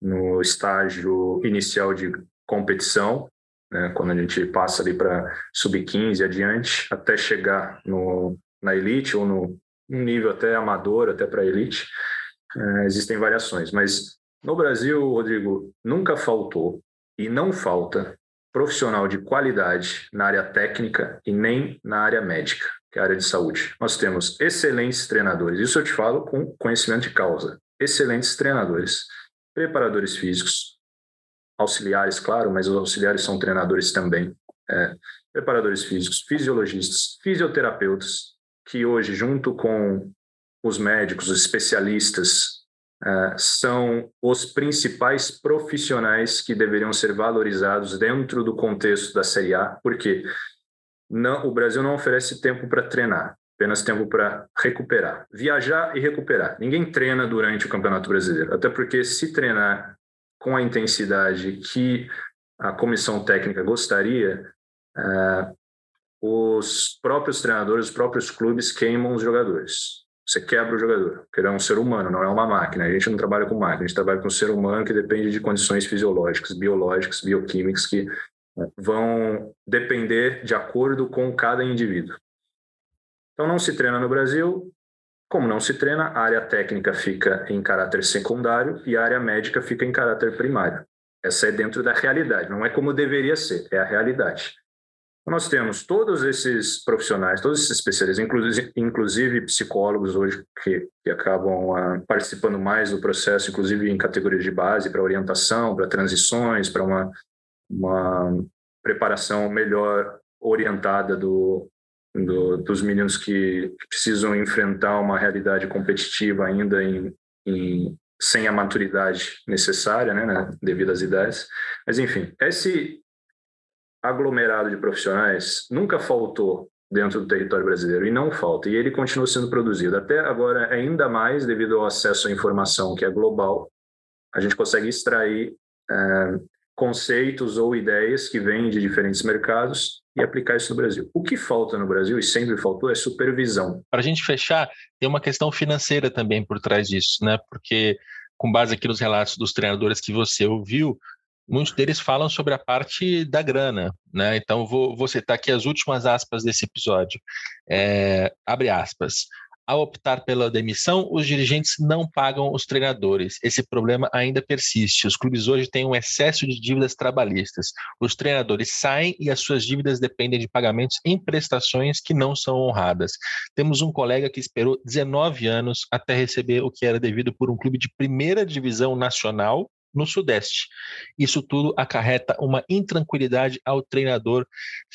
Speaker 2: no estágio inicial de competição, né, quando a gente passa ali para sub-15 adiante, até chegar no, na elite ou no nível até amador, até para elite, é, existem variações. Mas no Brasil, Rodrigo, nunca faltou e não falta profissional de qualidade na área técnica e nem na área médica, que é a área de saúde. Nós temos excelentes treinadores, isso eu te falo com conhecimento de causa. Excelentes treinadores, preparadores físicos, auxiliares, claro, mas os auxiliares são treinadores também. É, preparadores físicos, fisiologistas, fisioterapeutas, que hoje, junto com os médicos, os especialistas, uh, são os principais profissionais que deveriam ser valorizados dentro do contexto da Série A, porque não, o Brasil não oferece tempo para treinar, apenas tempo para recuperar, viajar e recuperar. Ninguém treina durante o Campeonato Brasileiro, até porque se treinar com a intensidade que a comissão técnica gostaria, uh, os próprios treinadores, os próprios clubes queimam os jogadores. Você quebra o jogador, porque ele é um ser humano, não é uma máquina. A gente não trabalha com máquina, a gente trabalha com um ser humano que depende de condições fisiológicas, biológicas, bioquímicas que vão depender de acordo com cada indivíduo. Então não se treina no Brasil, como não se treina, a área técnica fica em caráter secundário e a área médica fica em caráter primário. Essa é dentro da realidade, não é como deveria ser, é a realidade. Nós temos todos esses profissionais, todos esses especialistas, inclusive, psicólogos hoje que, que acabam uh, participando mais do processo, inclusive em categorias de base, para orientação, para transições, para uma, uma preparação melhor orientada do, do, dos meninos que precisam enfrentar uma realidade competitiva ainda em, em, sem a maturidade necessária, né, né, devido às ideias. Mas, enfim, esse, aglomerado de profissionais nunca faltou dentro do território brasileiro e não falta, e ele continua sendo produzido. Até agora, ainda mais devido ao acesso à informação que é global, a gente consegue extrair é, conceitos ou ideias que vêm de diferentes mercados e aplicar isso no Brasil. O que falta no Brasil, e sempre faltou, é supervisão.
Speaker 1: Para a gente fechar, tem uma questão financeira também por trás disso, né? Porque, com base aqui nos relatos dos treinadores que você ouviu, muitos deles falam sobre a parte da grana, né? Então vou, vou citar aqui as últimas aspas desse episódio. É, abre aspas. Ao optar pela demissão, os dirigentes não pagam os treinadores. Esse problema ainda persiste. Os clubes hoje têm um excesso de dívidas trabalhistas. Os treinadores saem e as suas dívidas dependem de pagamentos em prestações que não são honradas. Temos um colega que esperou 19 anos até receber o que era devido por um clube de primeira divisão nacional no Sudeste. Isso tudo acarreta uma intranquilidade ao treinador,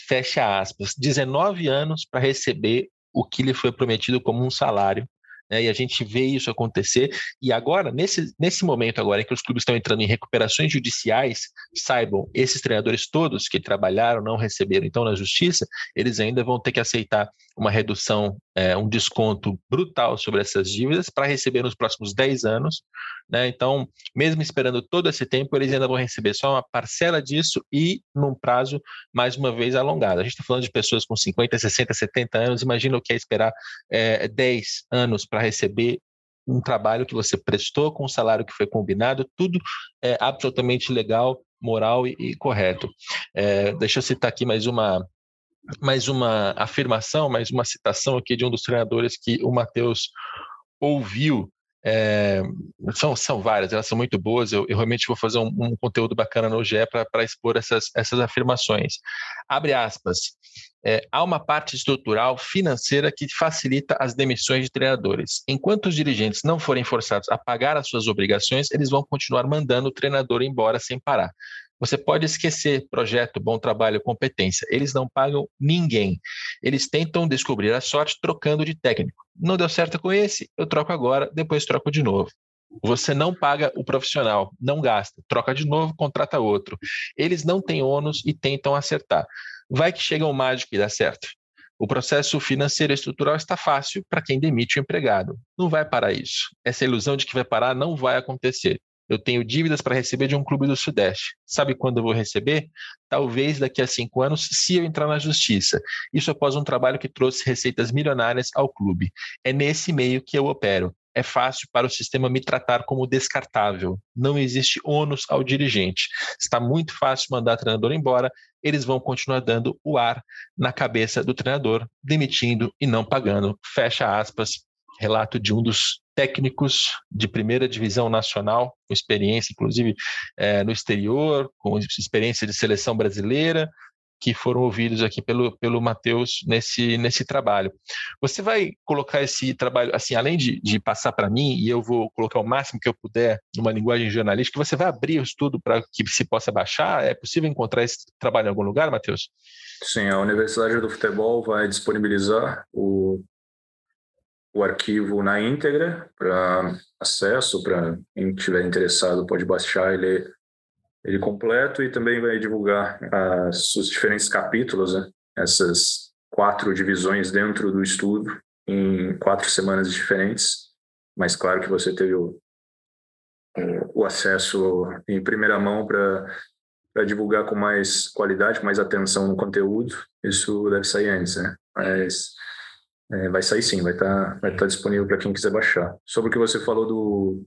Speaker 1: fecha aspas. 19 anos para receber o que lhe foi prometido como um salário né, e a gente vê isso acontecer. E agora, nesse, nesse momento agora em que os clubes estão entrando em recuperações judiciais, saibam, esses treinadores todos que trabalharam, não receberam, então na justiça, eles ainda vão ter que aceitar uma redução, é, um desconto brutal sobre essas dívidas para receber nos próximos 10 anos. Né? Então, mesmo esperando todo esse tempo, eles ainda vão receber só uma parcela disso e num prazo, mais uma vez, alongado. A gente está falando de pessoas com 50, 60, 70 anos, imagina o que é esperar é, 10 anos para receber um trabalho que você prestou com o salário que foi combinado, tudo é absolutamente legal, moral e, e correto. É, deixa eu citar aqui mais uma mais uma afirmação, mais uma citação aqui de um dos treinadores que o Matheus ouviu. É, são, são várias, elas são muito boas. Eu, eu realmente vou fazer um, um, conteúdo bacana no GE para expor essas, essas afirmações. Abre aspas é, há uma parte estrutural financeira que facilita as demissões de treinadores. Enquanto os dirigentes não forem forçados a pagar as suas obrigações, eles vão continuar mandando o treinador embora sem parar. Você pode esquecer projeto, bom trabalho, competência. Eles não pagam ninguém. Eles tentam descobrir a sorte trocando de técnico. Não deu certo com esse, eu troco agora, depois troco de novo. Você não paga o profissional, não gasta, troca de novo, contrata outro. Eles não têm ônus e tentam acertar. Vai que chega um mágico e dá certo. O processo financeiro estrutural está fácil para quem demite o empregado. Não vai parar isso. Essa ilusão de que vai parar não vai acontecer. Eu tenho dívidas para receber de um clube do Sudeste. Sabe quando eu vou receber? Talvez daqui a cinco anos, se eu entrar na justiça. Isso após um trabalho que trouxe receitas milionárias ao clube. É nesse meio que eu opero é fácil para o sistema me tratar como descartável. Não existe ônus ao dirigente. Está muito fácil mandar treinador embora, eles vão continuar dando o ar na cabeça do treinador, demitindo e não pagando. Fecha aspas. Relato de um dos técnicos de primeira divisão nacional, com experiência, inclusive, é, no exterior, com experiência de seleção brasileira, que foram ouvidos aqui pelo, pelo Matheus nesse, nesse trabalho. Você vai colocar esse trabalho, assim, além de, de passar para mim, e eu vou colocar o máximo que eu puder numa linguagem jornalística, você vai abrir o estudo para que se possa baixar? É possível encontrar esse trabalho em algum lugar, Matheus?
Speaker 2: Sim, a Universidade do Futebol vai disponibilizar o, o arquivo na íntegra para acesso, para quem estiver interessado pode baixar e ler ele completo e também vai divulgar as, os diferentes capítulos, né? essas quatro divisões dentro do estudo em quatro semanas diferentes. Mas claro que você teve o, o acesso em primeira mão para para divulgar com mais qualidade, com mais atenção no conteúdo, isso deve sair antes, né? Mas é, vai sair sim, vai estar tá, vai tá disponível para quem quiser baixar. Sobre o que você falou do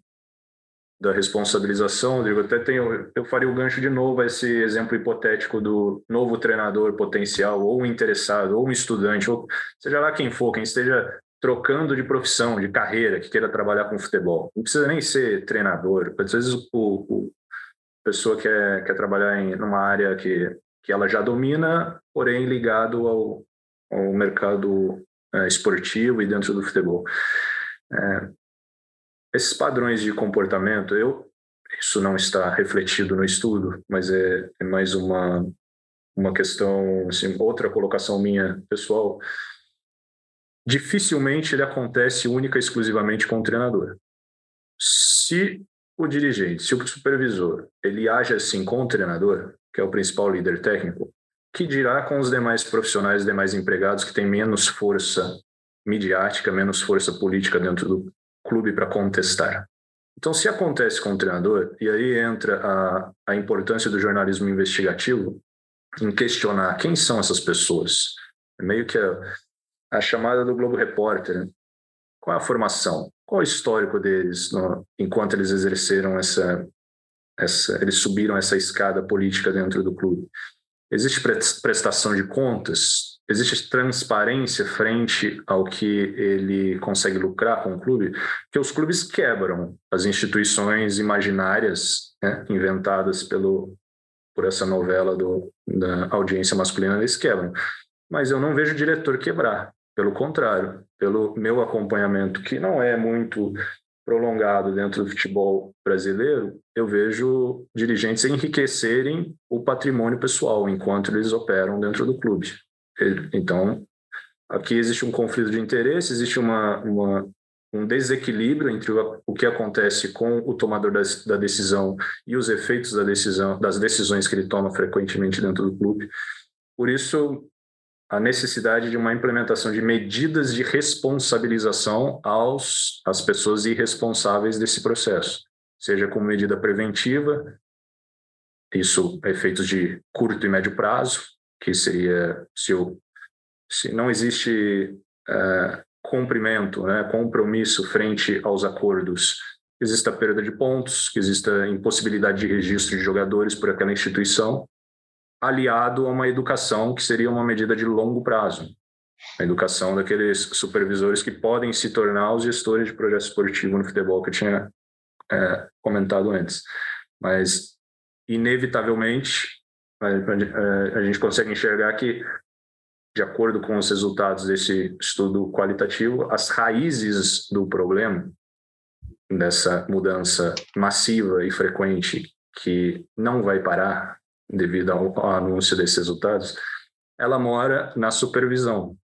Speaker 2: da responsabilização, Rodrigo, até tenho, eu faria o gancho de novo a esse exemplo hipotético do novo treinador potencial, ou um interessado, ou um estudante, ou seja lá quem for, quem esteja trocando de profissão, de carreira, que queira trabalhar com futebol. Não precisa nem ser treinador, às vezes o, o pessoa quer, quer trabalhar em uma área que, que ela já domina, porém ligado ao, ao mercado esportivo e dentro do futebol. É, esses padrões de comportamento, eu isso não está refletido no estudo, mas é, é mais uma uma questão, assim, outra colocação minha pessoal. Dificilmente ele acontece única e exclusivamente com o treinador. Se o dirigente, se o supervisor, ele age assim com o treinador, que é o principal líder técnico, que dirá com os demais profissionais, demais empregados que têm menos força midiática, menos força política dentro do, clube para contestar. Então, se acontece com o treinador, e aí entra a, a importância do jornalismo investigativo em questionar quem são essas pessoas. É meio que a, a chamada do Globo Repórter. Né? Qual é a formação? Qual o histórico deles no, enquanto eles exerceram essa, essa. Eles subiram essa escada política dentro do clube? Existe prestação de contas? existe transparência frente ao que ele consegue lucrar com o clube, que os clubes quebram as instituições imaginárias né, inventadas pelo por essa novela do, da audiência masculina, eles quebram. Mas eu não vejo o diretor quebrar, pelo contrário, pelo meu acompanhamento, que não é muito prolongado dentro do futebol brasileiro, eu vejo dirigentes enriquecerem o patrimônio pessoal enquanto eles operam dentro do clube. Então, aqui existe um conflito de interesse, existe uma, uma um desequilíbrio entre o, que acontece com o tomador da, da, decisão e os efeitos da decisão, das decisões que ele toma frequentemente dentro do clube. Por isso, a necessidade de uma implementação de medidas de responsabilização aos às pessoas irresponsáveis desse processo, seja como medida preventiva, isso efeitos de curto e médio prazo, que seria se, eu, se não existe uh, cumprimento, né, compromisso frente aos acordos, exista perda de pontos, que exista impossibilidade de registro de jogadores por aquela instituição, aliado a uma educação que seria uma medida de longo prazo, a educação daqueles supervisores que podem se tornar os gestores de projeto esportivo no futebol que eu tinha é, comentado antes. Mas, inevitavelmente, a gente consegue enxergar que, de acordo com os resultados desse estudo qualitativo, as raízes do problema, dessa mudança massiva e frequente, que não vai parar devido ao, ao anúncio desses resultados, ela mora na supervisão,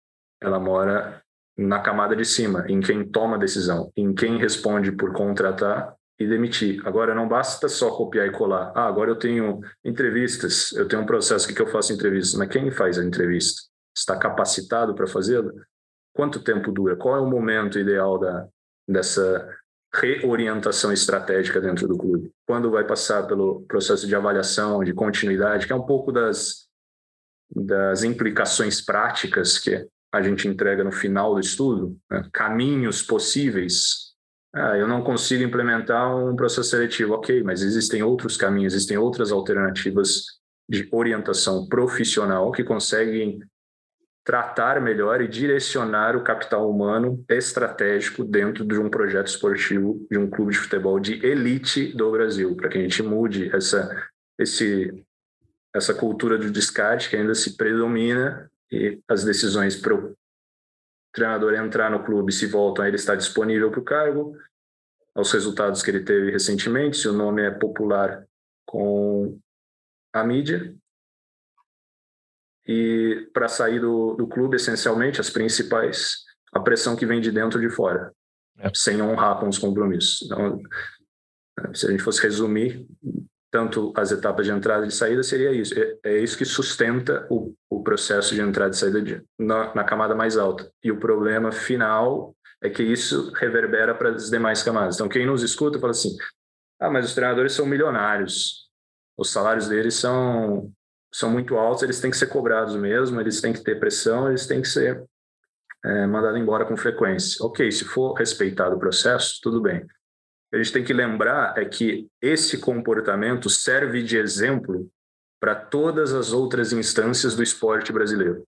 Speaker 2: ela mora na camada de cima, em quem toma a decisão, em quem responde por contratar e demitir. Agora, não basta só copiar e colar. Ah, agora eu tenho entrevistas, eu tenho um processo que eu faço entrevistas. Mas quem faz a entrevista? Está capacitado para fazê-la? Quanto tempo dura? Qual é o momento ideal da, dessa reorientação estratégica dentro do clube? Quando vai passar pelo processo de avaliação, de continuidade, que é um pouco das, das implicações práticas que a gente entrega no final do estudo, né? caminhos possíveis ah, eu não consigo implementar um processo seletivo. Ok, mas existem outros caminhos, existem outras alternativas de orientação profissional que conseguem tratar melhor e direcionar o capital humano estratégico dentro de um projeto esportivo de um clube de futebol de elite do Brasil, para que a gente mude essa, esse essa cultura de descarte que ainda se predomina e as decisões para o treinador entrar no clube se voltam a ele estar disponível para o cargo, aos resultados que ele teve recentemente, se o nome é popular com a mídia. E para sair do, do clube, essencialmente, as principais, a pressão que vem de dentro e de fora, é. sem honrar com os compromissos. Então, se a gente fosse resumir, tanto as etapas de entrada e de saída, seria isso. É, é isso que sustenta o, o, processo de entrada e saída de, na, na camada mais alta. E o problema final é que isso reverbera para as demais camadas. Então, quem nos escuta fala assim: ah, mas os treinadores são milionários, os salários deles são, são muito altos, eles têm que ser cobrados mesmo, eles têm que ter pressão, eles têm que ser é, mandados embora com frequência. Ok, se for respeitado o processo, tudo bem a gente tem que lembrar é que esse comportamento serve de exemplo para todas as outras instâncias do esporte brasileiro.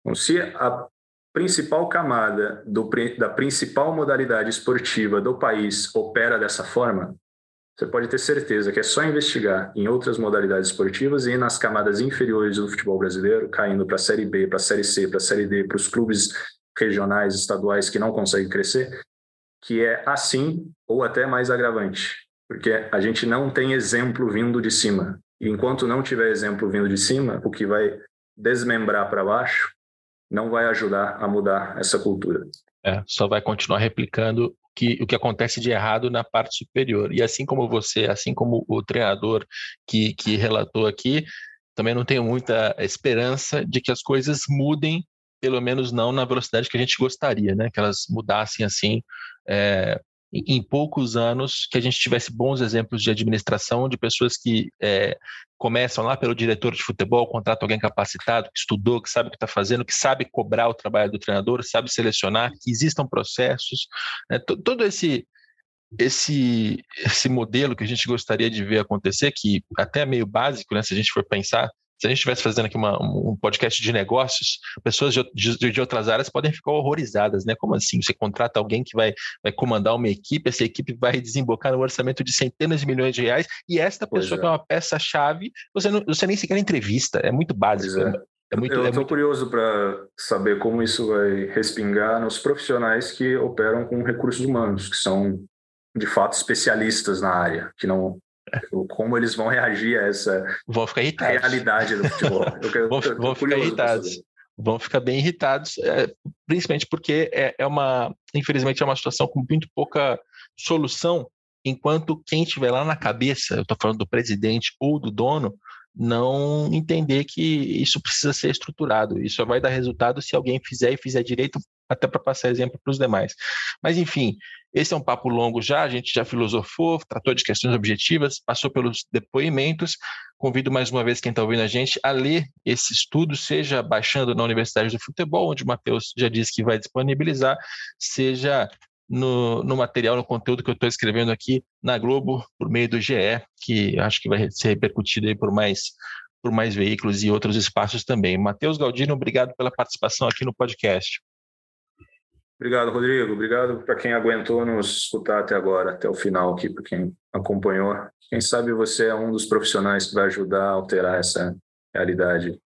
Speaker 2: Então, se a principal camada do, da principal modalidade esportiva do país opera dessa forma, você pode ter certeza que é só investigar em outras modalidades esportivas e nas camadas inferiores do futebol brasileiro, caindo para a Série B, para a Série C, para a Série D, para os clubes regionais, estaduais que não conseguem crescer, que é assim ou até mais agravante, porque a gente não tem exemplo vindo de cima. E enquanto não tiver exemplo vindo de cima, o que vai desmembrar para baixo não vai ajudar a mudar essa cultura.
Speaker 1: É, só vai continuar replicando que, o que acontece de errado na parte superior. E assim como você, assim como o treinador que, que relatou aqui, também não tenho muita esperança de que as coisas mudem, pelo menos não na velocidade que a gente gostaria, né? Que elas mudassem assim é, em poucos anos que a gente tivesse bons exemplos de administração de pessoas que é, começam lá pelo diretor de futebol, contrata alguém capacitado, que estudou, que sabe o que está fazendo, que sabe cobrar o trabalho do treinador, sabe selecionar, que existam processos. Né? Todo esse, esse, esse modelo que a gente gostaria de ver acontecer, que até é meio básico, né, se a gente for pensar, se a gente estivesse fazendo aqui uma, um podcast de negócios, pessoas de, de, de, outras áreas podem ficar horrorizadas, né? Como assim? Você contrata alguém que vai, vai comandar uma equipe, essa equipe vai desembocar no orçamento de centenas de milhões de reais, e esta pessoa é. que é uma peça-chave, você, não, você nem sequer entrevista, é muito básico. É.
Speaker 2: É muito, eu estou é muito... curioso para saber como isso vai respingar nos profissionais que operam com recursos humanos, que são de fato especialistas na área, que não como eles vão reagir a essa realidade do futebol.
Speaker 1: Eu, vão, vão ficar irritados. Vão ficar bem irritados, é, principalmente porque é, é, uma, infelizmente, é uma situação com muito pouca solução, enquanto quem estiver lá na cabeça, eu estou falando do presidente ou do dono, não entender que isso precisa ser estruturado. Isso só vai dar resultado se alguém fizer e fizer direito, até para passar exemplo para os demais. Mas, enfim, esse é um papo longo já, a gente já filosofou, tratou de questões objetivas, passou pelos depoimentos. Convido mais uma vez quem está ouvindo a gente a ler esse estudo, seja baixando na Universidade do Futebol, onde o Matheus já disse que vai disponibilizar, seja no, no, material, no conteúdo que eu estou escrevendo aqui na Globo, por meio do GE, que acho que vai ser repercutido aí por mais, por mais veículos e outros espaços também. Matheus Galdino, obrigado pela participação aqui no podcast.
Speaker 2: Obrigado, Rodrigo. Obrigado para quem aguentou nos escutar até agora, até o final aqui, para quem acompanhou. Quem sabe você é um dos profissionais que vai ajudar a alterar essa realidade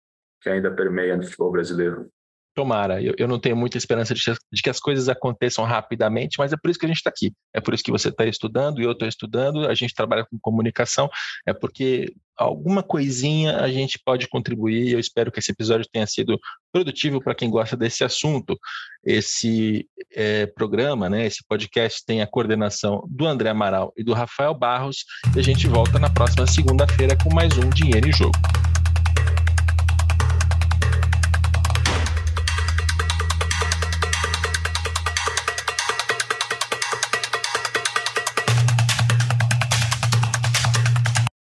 Speaker 2: que ainda permeia no futebol brasileiro.
Speaker 1: Tomara, eu, eu não tenho muita esperança de, de, que as coisas aconteçam rapidamente, mas é por isso que a gente está aqui. É por isso que você está estudando e eu estou estudando, a gente trabalha com comunicação, é porque alguma coisinha a gente pode contribuir. Eu espero que esse episódio tenha sido produtivo para quem gosta desse assunto. Esse é, programa, né, esse podcast tem a coordenação do André Amaral e do Rafael Barros, e a gente volta na próxima segunda-feira com mais um Dinheiro em Jogo.